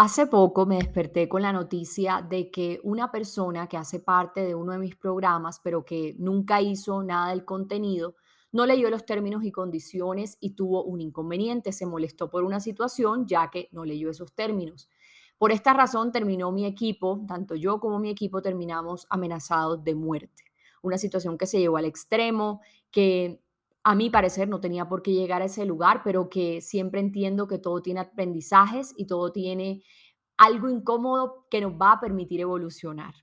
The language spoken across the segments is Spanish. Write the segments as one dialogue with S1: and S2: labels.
S1: Hace poco me desperté con la noticia de que una persona que hace parte de uno de mis programas, pero que nunca hizo nada del contenido, no leyó los términos y condiciones y tuvo un inconveniente, se molestó por una situación ya que no leyó esos términos. Por esta razón terminó mi equipo, tanto yo como mi equipo terminamos amenazados de muerte. Una situación que se llevó al extremo, que a mi parecer no tenía por qué llegar a ese lugar, pero que siempre entiendo que todo tiene aprendizajes y todo tiene algo incómodo que nos va a permitir evolucionar.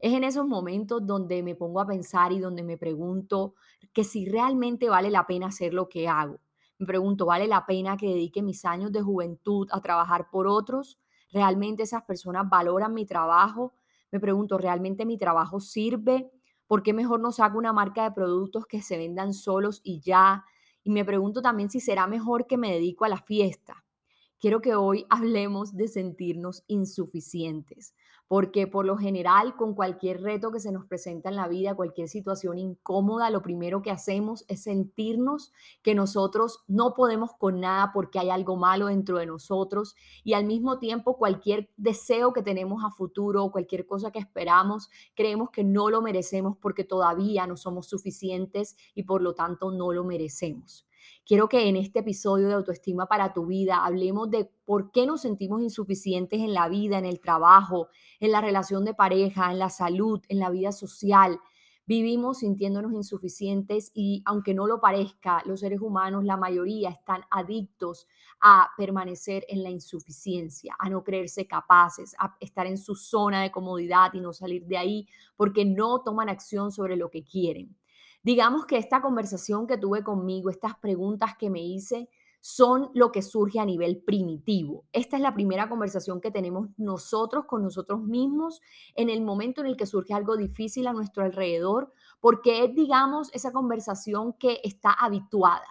S1: Es en esos momentos donde me pongo a pensar y donde me pregunto que si realmente vale la pena hacer lo que hago. Me pregunto, ¿vale la pena que dedique mis años de juventud a trabajar por otros? ¿Realmente esas personas valoran mi trabajo? Me pregunto, ¿realmente mi trabajo sirve? ¿Por qué mejor no saco una marca de productos que se vendan solos y ya? Y me pregunto también si será mejor que me dedico a la fiesta. Quiero que hoy hablemos de sentirnos insuficientes, porque por lo general con cualquier reto que se nos presenta en la vida, cualquier situación incómoda, lo primero que hacemos es sentirnos que nosotros no podemos con nada porque hay algo malo dentro de nosotros y al mismo tiempo cualquier deseo que tenemos a futuro, cualquier cosa que esperamos, creemos que no lo merecemos porque todavía no somos suficientes y por lo tanto no lo merecemos. Quiero que en este episodio de Autoestima para tu vida hablemos de por qué nos sentimos insuficientes en la vida, en el trabajo, en la relación de pareja, en la salud, en la vida social. Vivimos sintiéndonos insuficientes y aunque no lo parezca, los seres humanos, la mayoría, están adictos a permanecer en la insuficiencia, a no creerse capaces, a estar en su zona de comodidad y no salir de ahí porque no toman acción sobre lo que quieren. Digamos que esta conversación que tuve conmigo, estas preguntas que me hice, son lo que surge a nivel primitivo. Esta es la primera conversación que tenemos nosotros con nosotros mismos en el momento en el que surge algo difícil a nuestro alrededor, porque es, digamos, esa conversación que está habituada.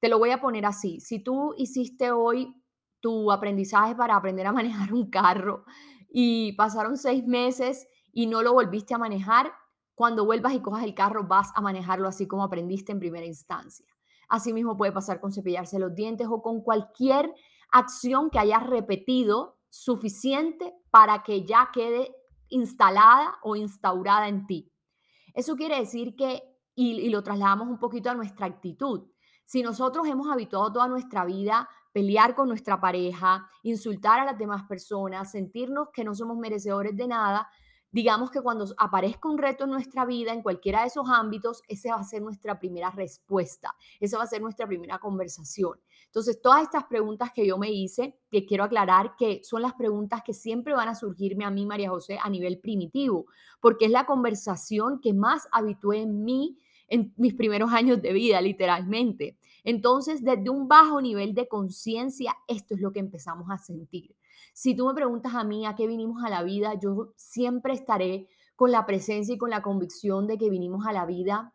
S1: Te lo voy a poner así. Si tú hiciste hoy tu aprendizaje para aprender a manejar un carro y pasaron seis meses y no lo volviste a manejar, cuando vuelvas y cojas el carro vas a manejarlo así como aprendiste en primera instancia. Asimismo puede pasar con cepillarse los dientes o con cualquier acción que hayas repetido suficiente para que ya quede instalada o instaurada en ti. Eso quiere decir que, y, y lo trasladamos un poquito a nuestra actitud, si nosotros hemos habituado toda nuestra vida pelear con nuestra pareja, insultar a las demás personas, sentirnos que no somos merecedores de nada, digamos que cuando aparezca un reto en nuestra vida, en cualquiera de esos ámbitos, esa va a ser nuestra primera respuesta, esa va a ser nuestra primera conversación. Entonces, todas estas preguntas que yo me hice, que quiero aclarar que son las preguntas que siempre van a surgirme a mí, María José, a nivel primitivo, porque es la conversación que más habitué en mí en mis primeros años de vida, literalmente. Entonces, desde un bajo nivel de conciencia, esto es lo que empezamos a sentir. Si tú me preguntas a mí a qué vinimos a la vida, yo siempre estaré con la presencia y con la convicción de que vinimos a la vida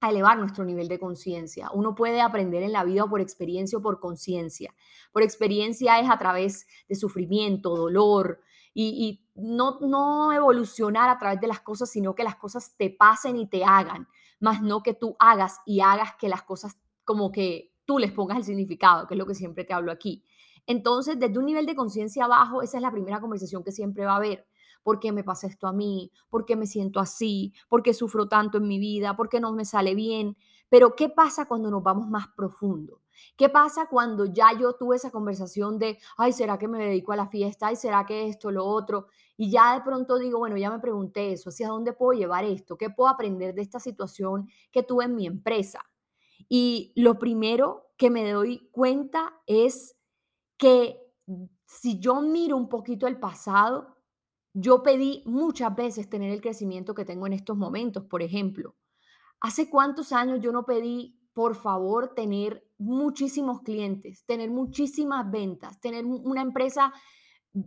S1: a elevar nuestro nivel de conciencia. Uno puede aprender en la vida por experiencia o por conciencia. Por experiencia es a través de sufrimiento, dolor y, no, no evolucionar a través de las cosas, sino que las cosas te pasen y te hagan, más no que tú hagas y hagas que las cosas como que tú les pongas el significado, que es lo que siempre te hablo aquí. Entonces, desde un nivel de conciencia bajo, esa es la primera conversación que siempre va a haber. ¿Por qué me pasa esto a mí? ¿Por qué me siento así? ¿Por qué sufro tanto en mi vida? ¿Por qué no me sale bien? Pero ¿qué pasa cuando nos vamos más profundo? ¿Qué pasa cuando ya yo tuve esa conversación de, ay, ¿será que me dedico a la fiesta? Ay, ¿será que esto, lo otro? Y ya de pronto digo, bueno, ya me pregunté eso, ¿hacia dónde puedo llevar esto? ¿Qué puedo aprender de esta situación que tuve en mi empresa? Y lo primero que me doy cuenta es que si yo miro un poquito el pasado, yo pedí muchas veces tener el crecimiento que tengo en estos momentos. Por ejemplo, ¿hace cuántos años yo no pedí, por favor, tener muchísimos clientes, tener muchísimas ventas, tener una empresa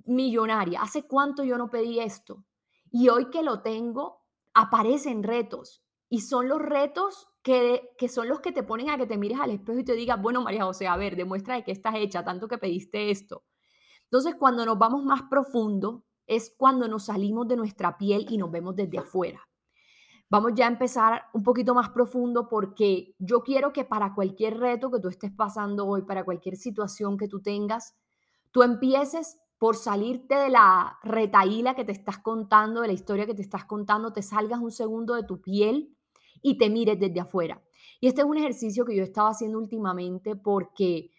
S1: millonaria? ¿Hace cuánto yo no pedí esto? Y hoy que lo tengo, aparecen retos. Y son los retos que, que son los que te ponen a que te mires al espejo y te digas, bueno, María José, a ver, demuestra de que estás hecha, tanto que pediste esto. Entonces, cuando nos vamos más profundo, es cuando nos salimos de nuestra piel y nos vemos desde afuera. Vamos ya a empezar un poquito más profundo porque yo quiero que para cualquier reto que tú estés pasando hoy, para cualquier situación que tú tengas, tú empieces por salirte de la retaíla que te estás contando, de la historia que te estás contando, te salgas un segundo de tu piel y te mires desde afuera. Y este es un ejercicio que yo estaba haciendo últimamente porque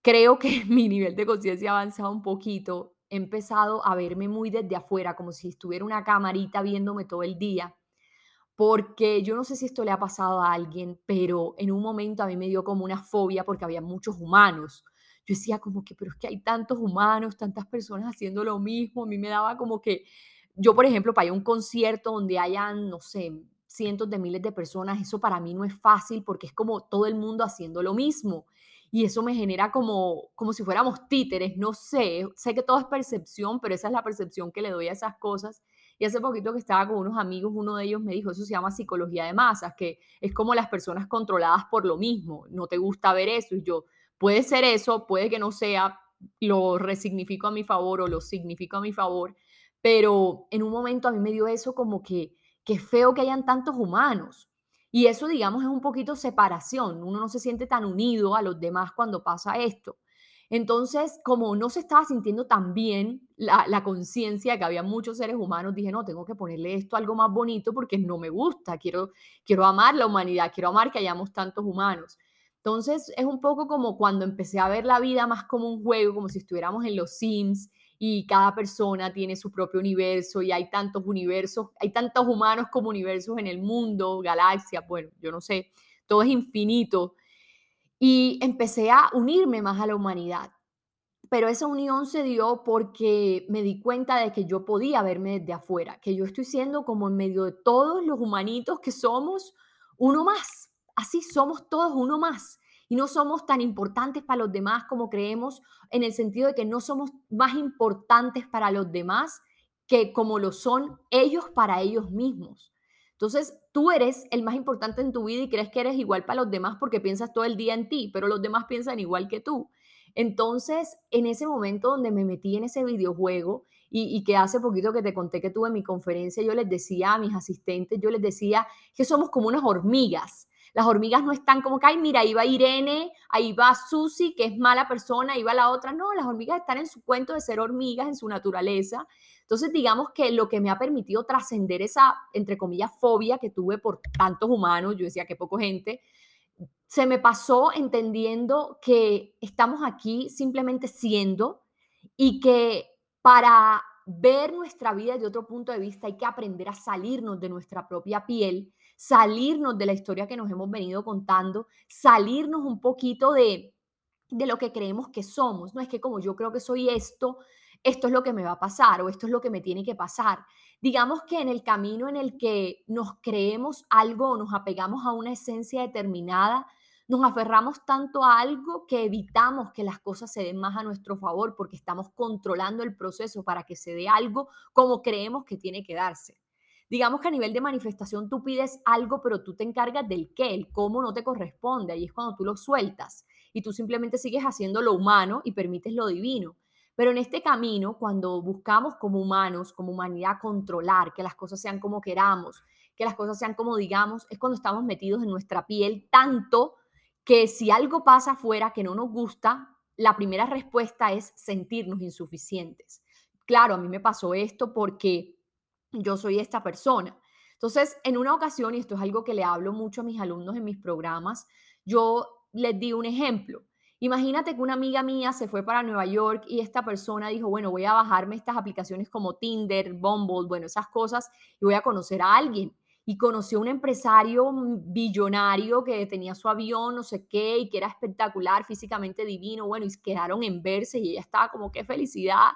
S1: creo que mi nivel de conciencia ha avanzado un poquito. He empezado a verme muy desde afuera, como si estuviera una camarita viéndome todo el día porque yo no sé si esto le ha pasado a alguien, pero en un momento a mí me dio como una fobia porque había muchos humanos. Yo decía como que, pero es que hay tantos humanos, tantas personas haciendo lo mismo. A mí me daba como que, yo por ejemplo, para ir a un concierto donde hayan, no sé, cientos de miles de personas, eso para mí no es fácil porque es como todo el mundo haciendo lo mismo. Y eso me genera como, como si fuéramos títeres, no sé, sé que todo es percepción, pero esa es la percepción que le doy a esas cosas y hace poquito que estaba con unos amigos, uno de ellos me dijo, eso se llama psicología de masas, que es como las personas controladas por lo mismo, no te gusta ver eso. Y yo, puede ser eso, puede que no sea, lo resignifico a mi favor o lo significo a mi favor, pero en un momento a mí me dio eso como que, que feo que hayan tantos humanos. Y eso, digamos, es un poquito separación. Uno no se siente tan unido a los demás cuando pasa esto. Entonces, como no se estaba sintiendo tan bien la, la conciencia que había muchos seres humanos, dije, no, tengo que ponerle esto algo más bonito porque no me gusta, quiero, quiero amar la humanidad, quiero amar que hayamos tantos humanos. Entonces, es un poco como cuando empecé a ver la vida más como un juego, como si estuviéramos en los Sims y cada persona tiene su propio universo y hay tantos universos, hay tantos humanos como universos en el mundo, galaxias, bueno, yo no sé, todo es infinito y empecé a unirme más a la humanidad. Pero esa unión se dio porque me di cuenta de que yo podía verme desde afuera, que yo estoy siendo como en medio de todos los humanitos que somos uno más. Así somos todos uno más. No somos tan importantes para los demás como creemos, en el sentido de que no somos más importantes para los demás que como lo son ellos para ellos mismos. Entonces, tú eres el más importante en tu vida y crees que eres igual para los demás porque piensas todo el día en ti, pero los demás piensan igual que tú. Entonces, en ese momento donde me metí en ese videojuego y, y, que hace poquito que te conté que tuve mi conferencia, yo les decía a mis asistentes, yo les decía que somos como unas hormigas. Las hormigas no están como que, ay, mira, ahí va Irene, ahí va Susi, que es mala persona, ahí va la otra. No, las hormigas están en su cuento de ser hormigas, en su naturaleza. Entonces, digamos que lo que me ha permitido trascender esa, entre comillas, fobia que tuve por tantos humanos, yo decía que poco gente, se me pasó entendiendo que estamos aquí simplemente siendo y que para ver nuestra vida de otro punto de vista hay que aprender a salirnos de nuestra propia piel, salirnos de la historia que nos hemos venido contando, salirnos un poquito de, de lo que creemos que somos. No es que como yo creo que soy esto, esto es lo que me va a pasar o esto es lo que me tiene que pasar. Digamos que en el camino en el que nos creemos algo o nos apegamos a una esencia determinada, nos aferramos tanto a algo que evitamos que las cosas se den más a nuestro favor porque estamos controlando el proceso para que se dé algo como creemos que tiene que darse. Digamos que a nivel de manifestación tú pides algo, pero tú te encargas del qué, el cómo no te corresponde. Ahí es cuando tú lo sueltas y tú simplemente sigues haciendo lo humano y permites lo divino. Pero en este camino, cuando buscamos como humanos, como humanidad, controlar, que las cosas sean como queramos, que las cosas sean como digamos, es cuando estamos metidos en nuestra piel tanto que si algo pasa afuera que no nos gusta, la primera respuesta es sentirnos insuficientes. Claro, a mí me pasó esto porque yo soy esta persona. Entonces, en una ocasión, y esto es algo que le hablo mucho a mis alumnos en mis programas, yo les di un ejemplo. Imagínate que una amiga mía se fue para Nueva York y esta persona dijo, bueno, voy a bajarme estas aplicaciones como Tinder, Bumble, bueno, esas cosas y voy a conocer a alguien. Y conoció a un empresario billonario que tenía su avión, no sé qué, y que era espectacular, físicamente divino, bueno, y quedaron en verse y ella estaba como, qué felicidad.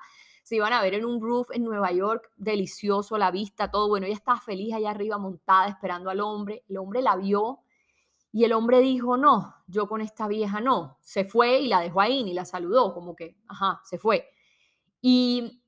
S1: Se iban a ver en un roof en Nueva York, delicioso, la vista, todo. Bueno, ella estaba feliz allá arriba montada esperando al hombre. El hombre la vio y el hombre dijo, no, yo con esta vieja no. Se fue y la dejó ahí, ni la saludó, como que, ajá, se fue. Y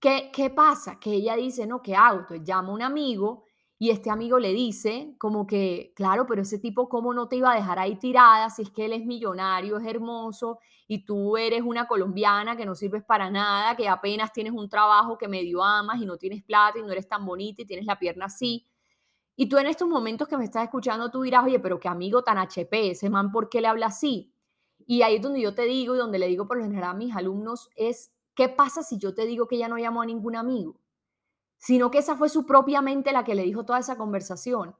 S1: ¿Qué, ¿Qué pasa? Que ella dice, no, ¿qué hago? Entonces llama un amigo y este amigo le dice como que, claro, pero ese tipo, ¿cómo no te iba a dejar ahí tirada si es que él es millonario, es hermoso y tú eres una colombiana que no sirves para nada, que apenas tienes un trabajo que medio amas y no tienes plata y no eres tan bonita y tienes la pierna así? Y tú en estos momentos que me estás escuchando, tú dirás, oye, pero qué amigo tan HP, ese man, ¿por qué le habla así? Y ahí es donde yo te digo y donde le digo por lo general a mis alumnos es, ¿qué pasa si yo te digo que ella no llamó a ningún amigo? Sino que esa fue su propia mente la que le dijo toda esa conversación.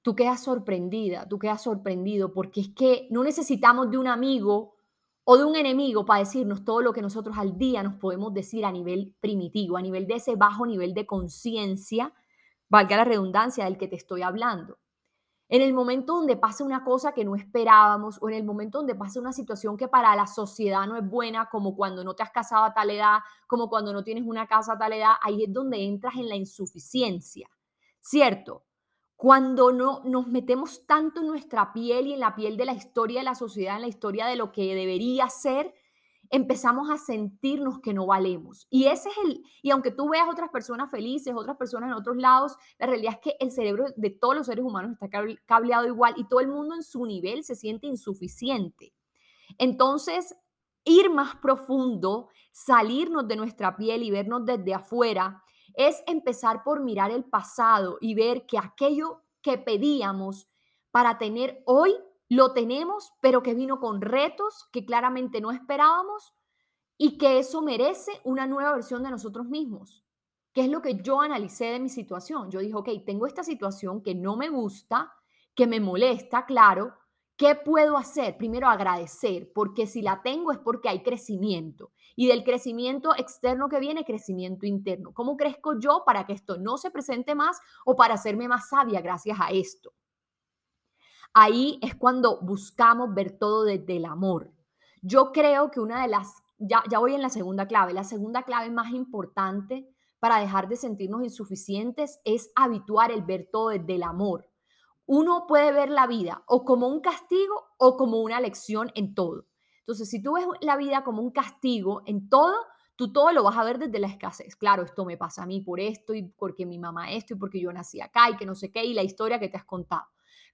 S1: Tú quedas sorprendida, tú quedas sorprendido, porque es que no necesitamos de un amigo o de un enemigo para decirnos todo lo que nosotros al día nos podemos decir a nivel primitivo, a nivel de ese bajo nivel de conciencia valga la redundancia del que te estoy hablando. En el momento donde pasa una cosa que no esperábamos o en el momento donde pasa una situación que para la sociedad no es buena, como cuando no te has casado a tal edad, como cuando no tienes una casa a tal edad, ahí es donde entras en la insuficiencia, ¿cierto? Cuando no nos metemos tanto en nuestra piel y en la piel de la historia de la sociedad, en la historia de lo que debería ser, empezamos a sentirnos que no valemos. Y ese es el, y aunque tú veas otras personas felices, otras personas en otros lados, la realidad es que el cerebro de todos los seres humanos está cableado igual y todo el mundo en su nivel se siente insuficiente. Entonces, ir más profundo, salirnos de nuestra piel y vernos desde afuera, es empezar por mirar el pasado y ver que aquello que pedíamos para tener hoy lo tenemos, pero que vino con retos que claramente no esperábamos y que eso merece una nueva versión de nosotros mismos, que es lo que yo analicé de mi situación. Yo dije, ok, tengo esta situación que no me gusta, que me molesta, claro, ¿qué puedo hacer? Primero agradecer, porque si la tengo es porque hay crecimiento. Y del crecimiento externo que viene, crecimiento interno. ¿Cómo crezco yo para que esto no se presente más o para hacerme más sabia gracias a esto? Ahí es cuando buscamos ver todo desde el amor. Yo creo que una de las, ya, ya voy en la segunda clave, la segunda clave más importante para dejar de sentirnos insuficientes es habituar el ver todo desde el amor. Uno puede ver la vida o como un castigo o como una lección en todo. Entonces, si tú ves la vida como un castigo en todo, tú todo lo vas a ver desde la escasez. Claro, esto me pasa a mí por esto y porque mi mamá esto y porque yo nací acá y que no sé qué y la historia que te has contado.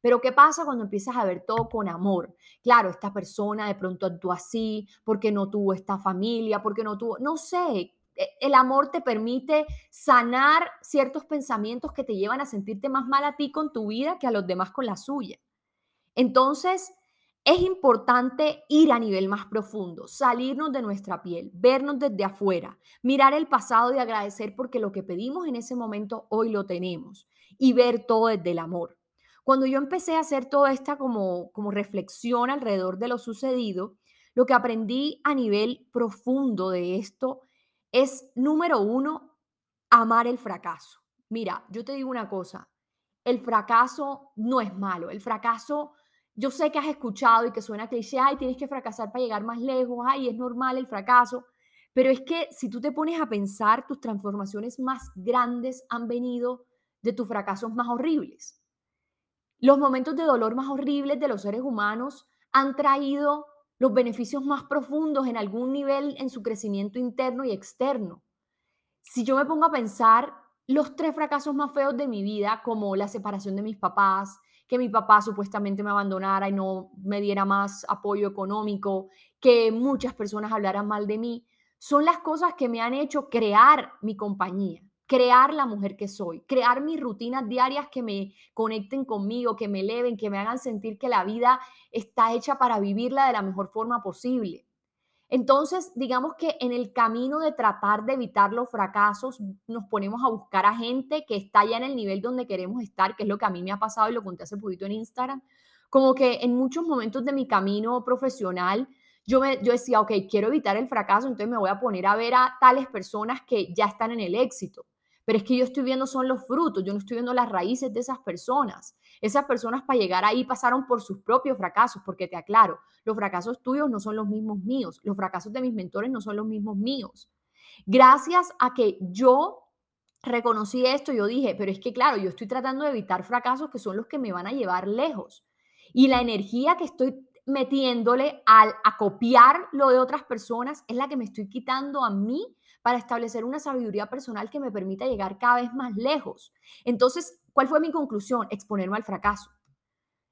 S1: Pero ¿qué pasa cuando empiezas a ver todo con amor? Claro, esta persona de pronto actúa así, porque no tuvo esta familia, porque no tuvo, no sé, e, el amor te permite sanar ciertos pensamientos que te llevan a sentirte más mal a ti con tu vida que a los demás con la suya. Entonces, es importante ir a nivel más profundo, salirnos de nuestra piel, vernos desde afuera, mirar el pasado y agradecer porque lo que pedimos en ese momento hoy lo tenemos y ver todo desde el amor. Cuando yo empecé a hacer toda esta como, como reflexión alrededor de lo sucedido, lo que aprendí a nivel profundo de esto es, número uno, amar el fracaso. Mira, yo te digo una cosa, el fracaso no es malo, el fracaso, yo sé que has escuchado y que suena cliché, ay, tienes que fracasar para llegar más lejos, ay, es normal el fracaso, pero es que si tú te pones a pensar, tus transformaciones más grandes han venido de tus fracasos más horribles. Los momentos de dolor más horribles de los seres humanos han traído los beneficios más profundos en algún nivel en su crecimiento interno y externo. Si yo me pongo a pensar los tres fracasos más feos de mi vida, como la separación de mis papás, que mi papá supuestamente me abandonara y no me diera más apoyo económico, que muchas personas hablaran mal de mí, son las cosas que me han hecho crear mi compañía crear la mujer que soy, crear mis rutinas diarias que me conecten conmigo, que me eleven, que me hagan sentir que la vida está hecha para vivirla de la mejor forma posible. Entonces, digamos que en el camino de tratar de evitar los fracasos, nos ponemos a buscar a gente que está ya en el nivel donde queremos estar, que es lo que a mí me ha pasado y lo conté hace poquito en Instagram, como que en muchos momentos de mi camino profesional, yo, me, yo decía, ok, quiero evitar el fracaso, entonces me voy a poner a ver a tales personas que ya están en el éxito pero es que yo estoy viendo son los frutos, yo no estoy viendo las raíces de esas personas. Esas personas para llegar ahí pasaron por sus propios fracasos, porque te aclaro, los fracasos tuyos no son los mismos míos, los fracasos de mis mentores no son los mismos míos. Gracias a que yo reconocí esto, yo dije, pero es que claro, yo estoy tratando de evitar fracasos que son los que me van a llevar lejos. Y la energía que estoy metiéndole al a copiar lo de otras personas es la que me estoy quitando a mí para establecer una sabiduría personal que me permita llegar cada vez más lejos. Entonces, ¿cuál fue mi conclusión? Exponerme al fracaso.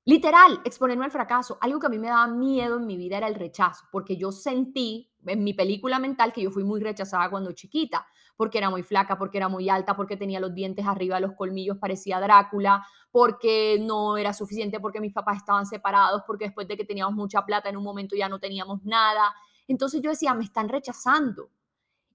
S1: Literal, exponerme al fracaso. Algo que a mí me daba miedo en mi vida era el rechazo, porque yo sentí en mi película mental que yo fui muy rechazada cuando chiquita, porque era muy flaca, porque era muy alta, porque tenía los dientes arriba los colmillos, parecía Drácula, porque no era suficiente, porque mis papás estaban separados, porque después de que teníamos mucha plata en un momento ya no teníamos nada. Entonces yo decía, me están rechazando.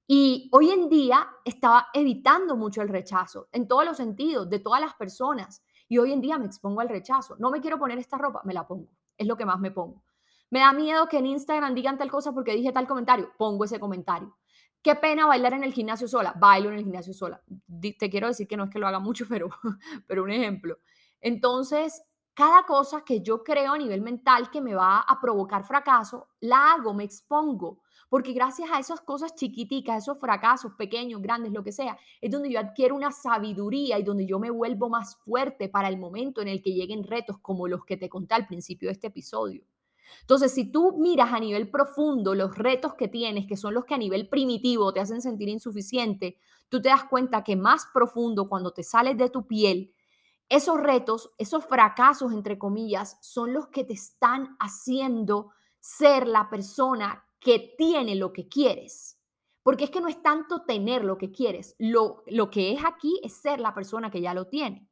S1: Y hoy en día estaba evitando mucho el rechazo, en todos los sentidos, de todas las personas. Y hoy en día me expongo al rechazo. No me quiero poner esta ropa, me la pongo. Es lo que más me pongo. Me da miedo que en Instagram digan tal cosa porque dije tal comentario, pongo ese comentario. Qué pena bailar en el gimnasio sola, bailo en el gimnasio sola. Te quiero decir que no es que lo haga mucho, pero, pero un ejemplo. Entonces, cada cosa que yo creo a nivel mental que me va a provocar fracaso, la hago, me expongo. Porque gracias a esas cosas chiquiticas, esos fracasos pequeños, grandes, lo que sea, es donde yo adquiero una sabiduría y donde yo me vuelvo más fuerte para el momento en el que lleguen retos como los que te conté al principio de este episodio. Entonces, si tú miras a nivel profundo los retos que tienes, que son los que a nivel primitivo te hacen sentir insuficiente, tú te das cuenta que más profundo, cuando te sales de tu piel, esos retos, esos fracasos, entre comillas, son los que te están haciendo ser la persona que tiene lo que quieres. Porque es que no es tanto tener lo que quieres, lo, lo que es aquí es ser la persona que ya lo tiene.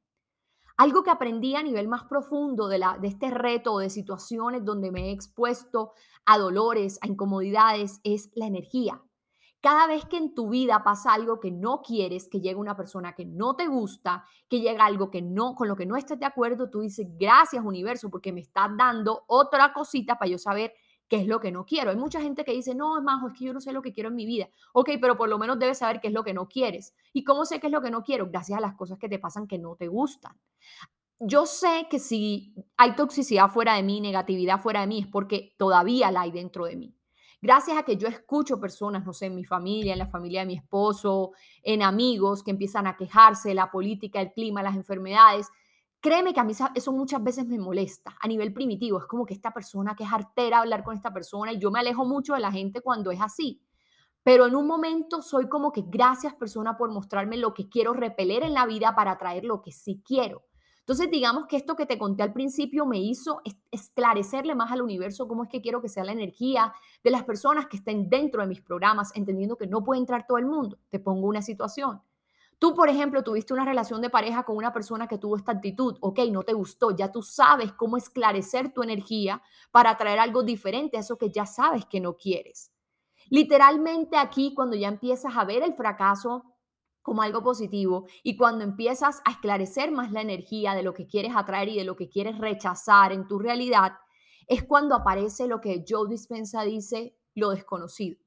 S1: Algo que aprendí a nivel más profundo de, la, de este reto o de situaciones donde me he expuesto a dolores, a incomodidades, es la energía. Cada vez que en tu vida pasa algo que no quieres, que llega una persona que no te gusta, que llega algo que no, con lo que no estés de acuerdo, tú dices, gracias universo, porque me estás dando otra cosita para yo saber qué es lo que no quiero. Hay mucha gente que dice, no, es más, es que yo no sé lo que quiero en mi vida. Ok, pero por lo menos debes saber qué es lo que no quieres. ¿Y cómo sé qué es lo que no quiero? Gracias a las cosas que te pasan que no te gustan. Yo sé que si hay toxicidad fuera de mí, negatividad fuera de mí, es porque todavía la hay dentro de mí. Gracias a que yo escucho personas, no sé, en mi familia, en la familia de mi esposo, en amigos que empiezan a quejarse de la política, el clima, las enfermedades, Créeme que a mí eso muchas veces me molesta a nivel primitivo. Es como que esta persona, que es artera hablar con esta persona y yo me alejo mucho de la gente cuando es así. Pero en un momento soy como que gracias persona por mostrarme lo que quiero repeler en la vida para traer lo que sí quiero. Entonces, digamos que esto que te conté al principio me hizo esclarecerle más al universo cómo es que quiero que sea la energía de las personas que estén dentro de mis programas, entendiendo que no puede entrar todo el mundo. Te pongo una situación. Tú, por ejemplo, tuviste una relación de pareja con una persona que tuvo esta actitud, ok, no te gustó, ya tú sabes cómo esclarecer tu energía para traer algo diferente a eso que ya sabes que no quieres. Literalmente aquí, cuando ya empiezas a ver el fracaso como algo positivo y cuando empiezas a esclarecer más la energía de lo que quieres atraer y de lo que quieres rechazar en tu realidad, es cuando aparece lo que Joe Dispensa dice, lo desconocido.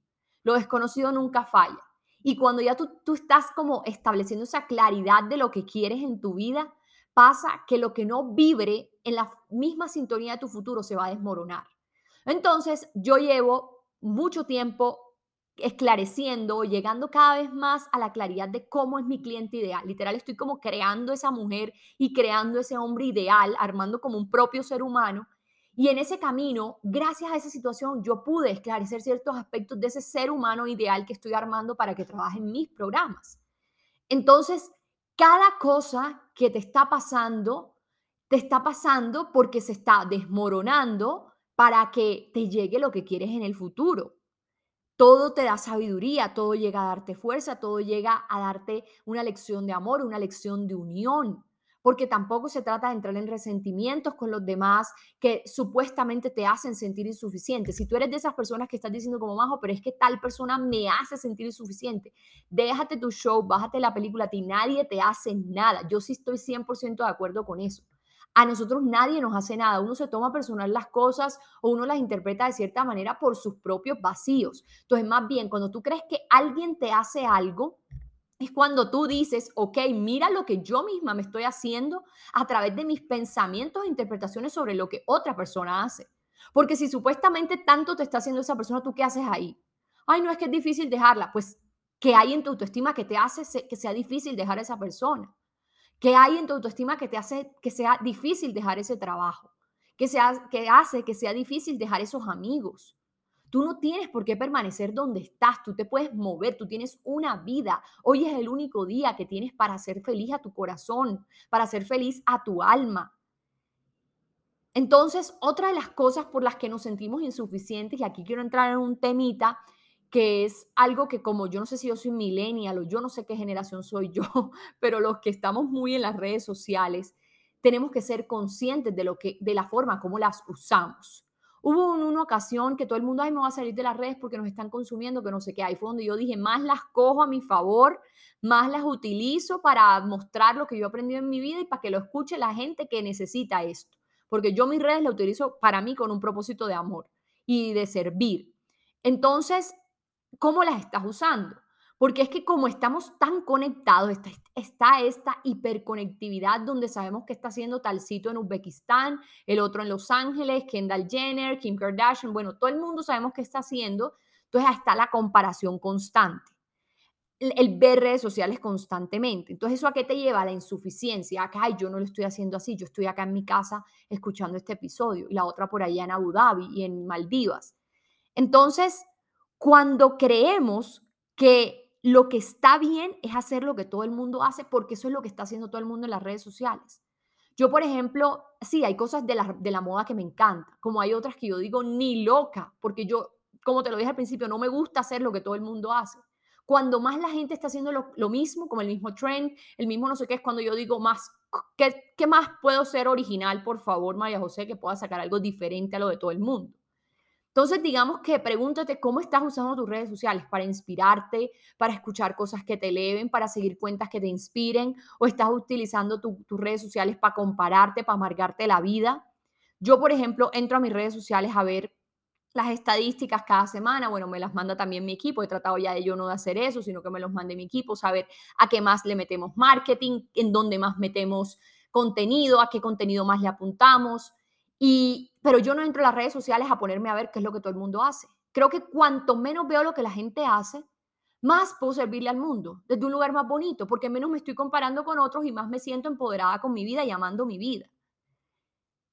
S1: Lo desconocido nunca falla. Y cuando ya tú, tú estás como estableciendo esa claridad de lo que quieres en tu vida, pasa que lo que no vibre en la misma sintonía de tu futuro se va a desmoronar. Entonces, yo llevo mucho tiempo esclareciendo, llegando cada vez más a la claridad de cómo es mi cliente ideal. Literal, estoy como creando esa mujer y creando ese hombre ideal, armando como un propio ser humano y en ese camino, gracias a esa situación, yo pude esclarecer ciertos aspectos de ese ser humano ideal que estoy armando para que trabaje en mis programas. Entonces, cada cosa que te está pasando, te está pasando porque se está desmoronando para que te llegue lo que quieres en el futuro. Todo te da sabiduría, todo llega a darte fuerza, todo llega a darte una lección de amor, una lección de unión porque tampoco se trata de entrar en resentimientos con los demás que supuestamente te hacen sentir insuficiente. Si tú eres de esas personas que estás diciendo como majo, pero es que tal persona me hace sentir insuficiente, déjate tu show, bájate la película, ti nadie te hace nada. Yo sí estoy 100% de acuerdo con eso. A nosotros nadie nos hace nada. Uno se toma personal las cosas o uno las interpreta de cierta manera por sus propios vacíos. Entonces, más bien, cuando tú crees que alguien te hace algo, es cuando tú dices, ok, mira lo que yo misma me estoy haciendo a través de mis pensamientos e interpretaciones sobre lo que otra persona hace. Porque si supuestamente tanto te está haciendo esa persona, ¿tú qué haces ahí? Ay, no es que es difícil dejarla. Pues, ¿qué hay en tu autoestima que te hace que sea difícil dejar a esa persona? ¿Qué hay en tu autoestima que te hace que sea difícil dejar ese trabajo? ¿Qué, que hace que sea difícil dejar esos amigos? Tú no tienes por qué permanecer donde estás, tú te puedes mover, tú tienes una vida. Hoy es el único día que tienes para hacer feliz a tu corazón, para hacer feliz a tu alma. Entonces, otra de las cosas por las que nos sentimos insuficientes, y aquí quiero entrar en un temita, que es algo que como yo no sé si yo soy millennial o yo no sé qué generación soy yo, pero los que estamos muy en las redes sociales, tenemos que ser conscientes de lo que de la forma como las usamos. Hubo una ocasión que todo el mundo, ay, me va a salir de las redes porque nos están consumiendo, que no sé qué. Ahí fue donde yo dije, más las cojo a mi favor, más las utilizo para mostrar lo que yo he aprendido en mi vida y para que lo escuche la gente que necesita esto. Porque yo mis redes las utilizo para mí con un propósito de amor y de servir. Entonces, ¿cómo las estás usando? Porque es que como estamos tan conectados, está, está, esta hiperconectividad donde sabemos que está haciendo tal en Uzbekistán, el otro en Los Ángeles, Kendall Jenner, Kim Kardashian, bueno, todo el mundo sabemos qué está haciendo, entonces está la comparación constante. El, ver redes sociales constantemente. Entonces, ¿eso a qué te lleva? A la insuficiencia. A que, ay, yo no lo estoy haciendo así, yo estoy acá en mi casa escuchando este episodio y la otra por allá en Abu Dhabi y en Maldivas. Entonces, cuando creemos que lo que está bien es hacer lo que todo el mundo hace porque eso es lo que está haciendo todo el mundo en las redes sociales. Yo, por ejemplo, sí, hay cosas de la, de la moda que me encantan, como hay otras que yo digo ni loca, porque yo, como te lo dije al principio, no me gusta hacer lo que todo el mundo hace. Cuando más la gente está haciendo lo, lo mismo, como el mismo trend, el mismo no sé qué, es cuando yo digo más, ¿qué, ¿qué más puedo ser original, por favor, María José, que pueda sacar algo diferente a lo de todo el mundo? Entonces, digamos que pregúntate cómo estás usando tus redes sociales para inspirarte, para escuchar cosas que te eleven, para seguir cuentas que te inspiren, o estás utilizando tus redes sociales para compararte, para amargarte la vida. Yo, por ejemplo, entro a mis redes sociales a ver las estadísticas cada semana, bueno, me las manda también mi equipo, he tratado ya de yo no de hacer eso, sino que me los mande mi equipo, saber a qué más le metemos marketing, en dónde más metemos contenido, a qué contenido más le apuntamos. Y, pero yo no entro a las redes sociales a ponerme a ver qué es lo que todo el mundo hace. Creo que cuanto menos veo lo que la gente hace, más puedo servirle al mundo desde un lugar más bonito, porque menos me estoy comparando con otros y más me siento empoderada con mi vida y amando mi vida.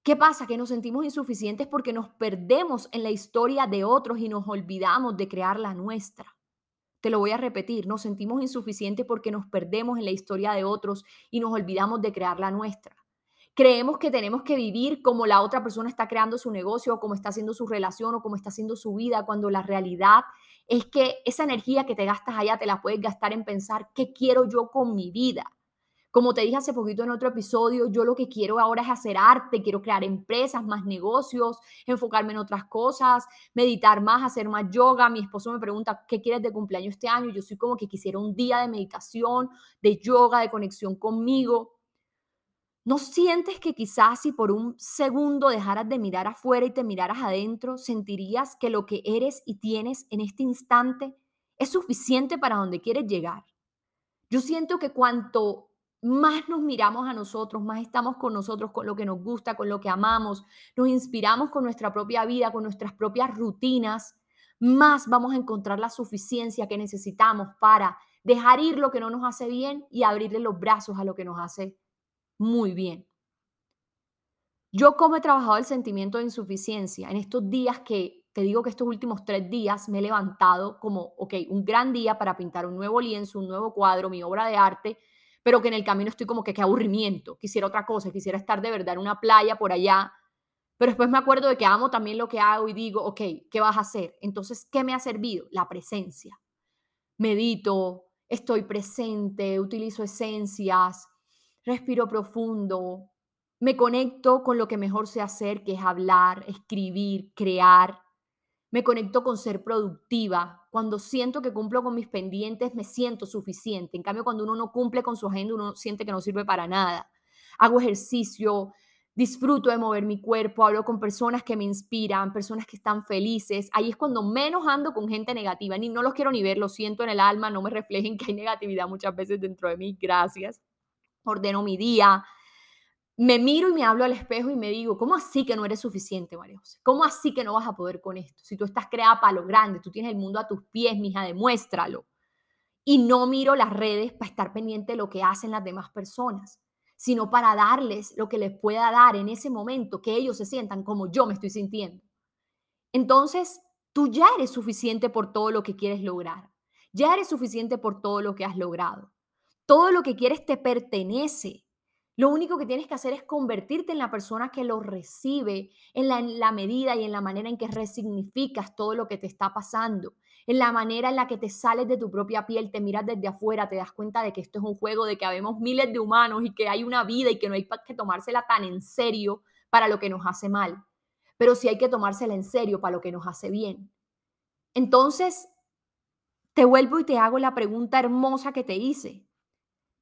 S1: ¿Qué pasa? Que nos sentimos insuficientes porque nos perdemos en la historia de otros y nos olvidamos de crear la nuestra. Te lo voy a repetir, nos sentimos insuficientes porque nos perdemos en la historia de otros y nos olvidamos de crear la nuestra. Creemos que tenemos que vivir como la otra persona está creando su negocio, o como está haciendo su relación, o como está haciendo su vida, cuando la realidad es que esa energía que te gastas allá te la puedes gastar en pensar qué quiero yo con mi vida. Como te dije hace poquito en otro episodio, yo lo que quiero ahora es hacer arte, quiero crear empresas, más negocios, enfocarme en otras cosas, meditar más, hacer más yoga. Mi esposo me pregunta, ¿qué quieres de cumpleaños este año? Yo soy como que quisiera un día de meditación, de yoga, de conexión conmigo. ¿No sientes que quizás si por un segundo dejaras de mirar afuera y te miraras adentro, sentirías que lo que eres y tienes en este instante es suficiente para donde quieres llegar? Yo siento que cuanto más nos miramos a nosotros, más estamos con nosotros, con lo que nos gusta, con lo que amamos, nos inspiramos con nuestra propia vida, con nuestras propias rutinas, más vamos a encontrar la suficiencia que necesitamos para dejar ir lo que no nos hace bien y abrirle los brazos a lo que nos hace muy bien. Yo como he trabajado el sentimiento de insuficiencia en estos días que, te digo que estos últimos tres días me he levantado como, ok, un gran día para pintar un nuevo lienzo, un nuevo cuadro, mi obra de arte, pero que en el camino estoy como que qué aburrimiento, quisiera otra cosa, quisiera estar de verdad en una playa por allá, pero después me acuerdo de que amo también lo que hago y digo, ok, ¿qué vas a hacer? Entonces, ¿qué me ha servido? La presencia. Medito, estoy presente, utilizo esencias, respiro profundo, me conecto con lo que mejor sé hacer, que es hablar, escribir, crear. Me conecto con ser productiva. Cuando siento que cumplo con mis pendientes, me siento suficiente. En cambio, cuando uno no cumple con su agenda, uno siente que no sirve para nada. Hago ejercicio, disfruto de mover mi cuerpo, hablo con personas que me inspiran, personas que están felices. Ahí es cuando menos ando con gente negativa. Ni no los quiero ni ver, lo siento en el alma, no me reflejen que hay negatividad muchas veces dentro de mí. Gracias ordeno mi día, me miro y me hablo al espejo y me digo, ¿cómo así que no eres suficiente, María José? ¿Cómo así que no vas a poder con esto? Si tú estás creada para lo grande, tú tienes el mundo a tus pies, mija, demuéstralo. Y no miro las redes para estar pendiente de lo que hacen las demás personas, sino para darles lo que les pueda dar en ese momento, que ellos se sientan como yo me estoy sintiendo. Entonces, Tú ya eres suficiente por todo lo que quieres lograr. Ya eres suficiente por todo lo que has logrado. Todo lo que quieres te pertenece. Lo único que tienes que hacer es convertirte en la persona que lo recibe en la, medida y en la manera en que resignificas todo lo que te está pasando, en la manera en la que te sales de tu propia piel, te miras desde afuera, te das cuenta de que esto es un juego, de que habemos miles de humanos y que hay una vida y que no hay que tomársela tan en serio para lo que nos hace mal, pero sí hay que tomársela en serio para lo que nos hace bien. Entonces, te vuelvo y te hago la pregunta hermosa que te hice.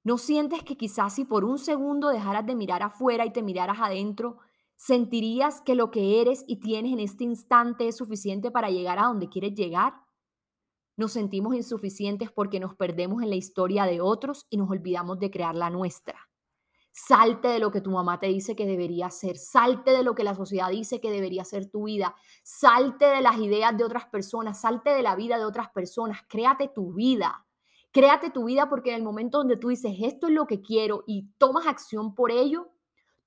S1: ¿No sientes que quizás si por un segundo dejaras de mirar afuera y te miraras adentro, sentirías que lo que eres y tienes en este instante es suficiente para llegar a donde quieres llegar? Nos sentimos insuficientes porque nos perdemos en la historia de otros y nos olvidamos de crear la nuestra. Salte de lo que tu mamá te dice que debería ser, salte de lo que la sociedad dice que debería ser tu vida, salte de las ideas de otras personas, salte de la vida de otras personas, créate tu vida. Créate tu vida porque en el momento donde tú dices esto es lo que quiero y tomas acción por ello,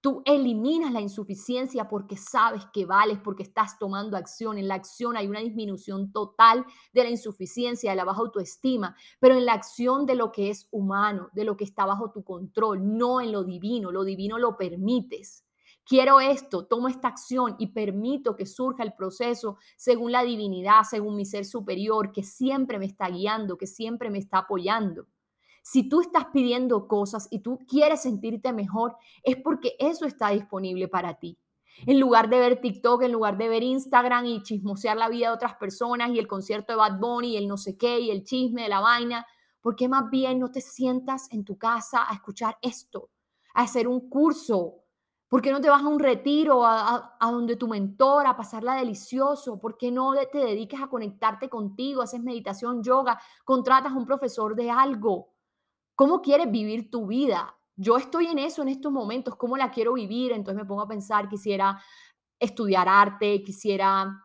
S1: tú eliminas la insuficiencia porque sabes que vales, porque estás tomando acción. En la acción hay una disminución total de la insuficiencia, de la baja autoestima, pero en la acción de lo que es humano, de lo que está bajo tu control, no en lo divino. Lo divino lo permites quiero esto, tomo esta acción y permito que surja el proceso según la divinidad, según mi ser superior, que siempre me está guiando, que siempre me está apoyando. Si tú estás pidiendo cosas y tú quieres sentirte mejor, es porque eso está disponible para ti. En lugar de ver TikTok, en lugar de ver Instagram y chismosear la vida de otras personas y el concierto de Bad Bunny y el no sé qué y el chisme de la vaina, ¿por qué más bien no te sientas en tu casa a escuchar esto, a hacer un curso, ¿Por qué no te vas a un retiro, a, donde tu mentor, a pasarla delicioso? ¿Por qué no te dediques a conectarte contigo, haces meditación, yoga, contratas a un profesor de algo? ¿Cómo quieres vivir tu vida? Yo estoy en eso en estos momentos, ¿cómo la quiero vivir? Entonces me pongo a pensar, quisiera estudiar arte, quisiera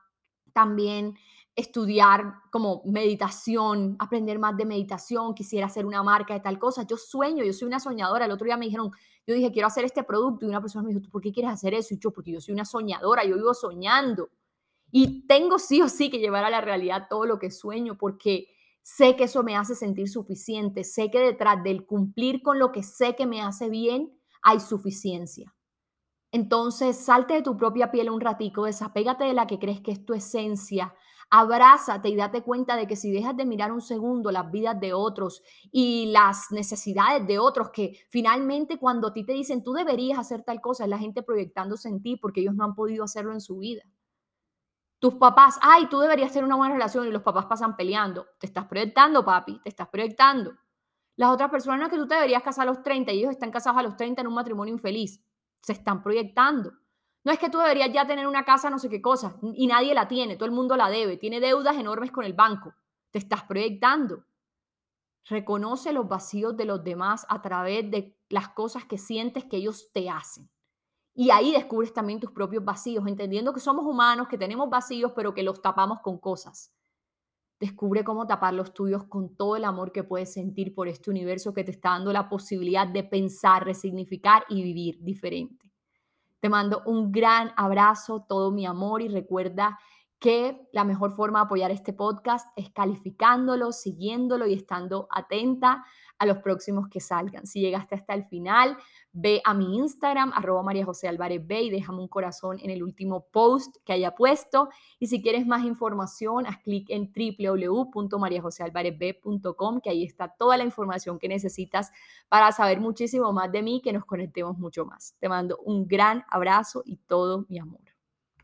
S1: también estudiar como meditación, aprender más de meditación, quisiera hacer una marca de tal cosa. Yo sueño, yo soy una soñadora. El otro día me dijeron, yo dije, quiero hacer este producto y una persona me dijo, ¿por qué quieres hacer eso? Y yo, porque yo soy una soñadora, yo vivo soñando. Y tengo sí o sí que llevar a la realidad todo lo que sueño porque sé que eso me hace sentir suficiente, sé que detrás del cumplir con lo que sé que me hace bien hay suficiencia. Entonces, salte de tu propia piel un ratico, desapégate de la que crees que es tu esencia, Abrázate y date cuenta de que si dejas de mirar un segundo las vidas de otros y las necesidades de otros, que finalmente cuando a ti te dicen tú deberías hacer tal cosa, es la gente proyectándose en ti porque ellos no han podido hacerlo en su vida. Tus papás, ay, tú deberías tener una buena relación y los papás pasan peleando. Te estás proyectando, papi, te estás proyectando. Las otras personas que tú te deberías casar a los 30 y ellos están casados a los 30 en un matrimonio infeliz, se están proyectando. No es que tú deberías ya tener una casa, no sé qué cosa, y nadie la tiene, todo el mundo la debe, tiene deudas enormes con el banco, te estás proyectando. Reconoce los vacíos de los demás a través de las cosas que sientes que ellos te hacen. Y ahí descubres también tus propios vacíos, entendiendo que somos humanos, que tenemos vacíos, pero que los tapamos con cosas. Descubre cómo tapar los tuyos con todo el amor que puedes sentir por este universo que te está dando la posibilidad de pensar, resignificar y vivir diferente. Te mando un gran abrazo, todo mi amor y recuerda que la mejor forma de apoyar este podcast es calificándolo, siguiéndolo y estando atenta a los próximos que salgan. Si llegaste hasta el final, ve a mi Instagram, arroba María José Álvarez B y déjame un corazón en el último post que haya puesto. Y si quieres más información, haz clic en www.mariajosealvarezb.com, que ahí está toda la información que necesitas para saber muchísimo más de mí, que nos conectemos mucho más. Te mando un gran abrazo y todo mi amor.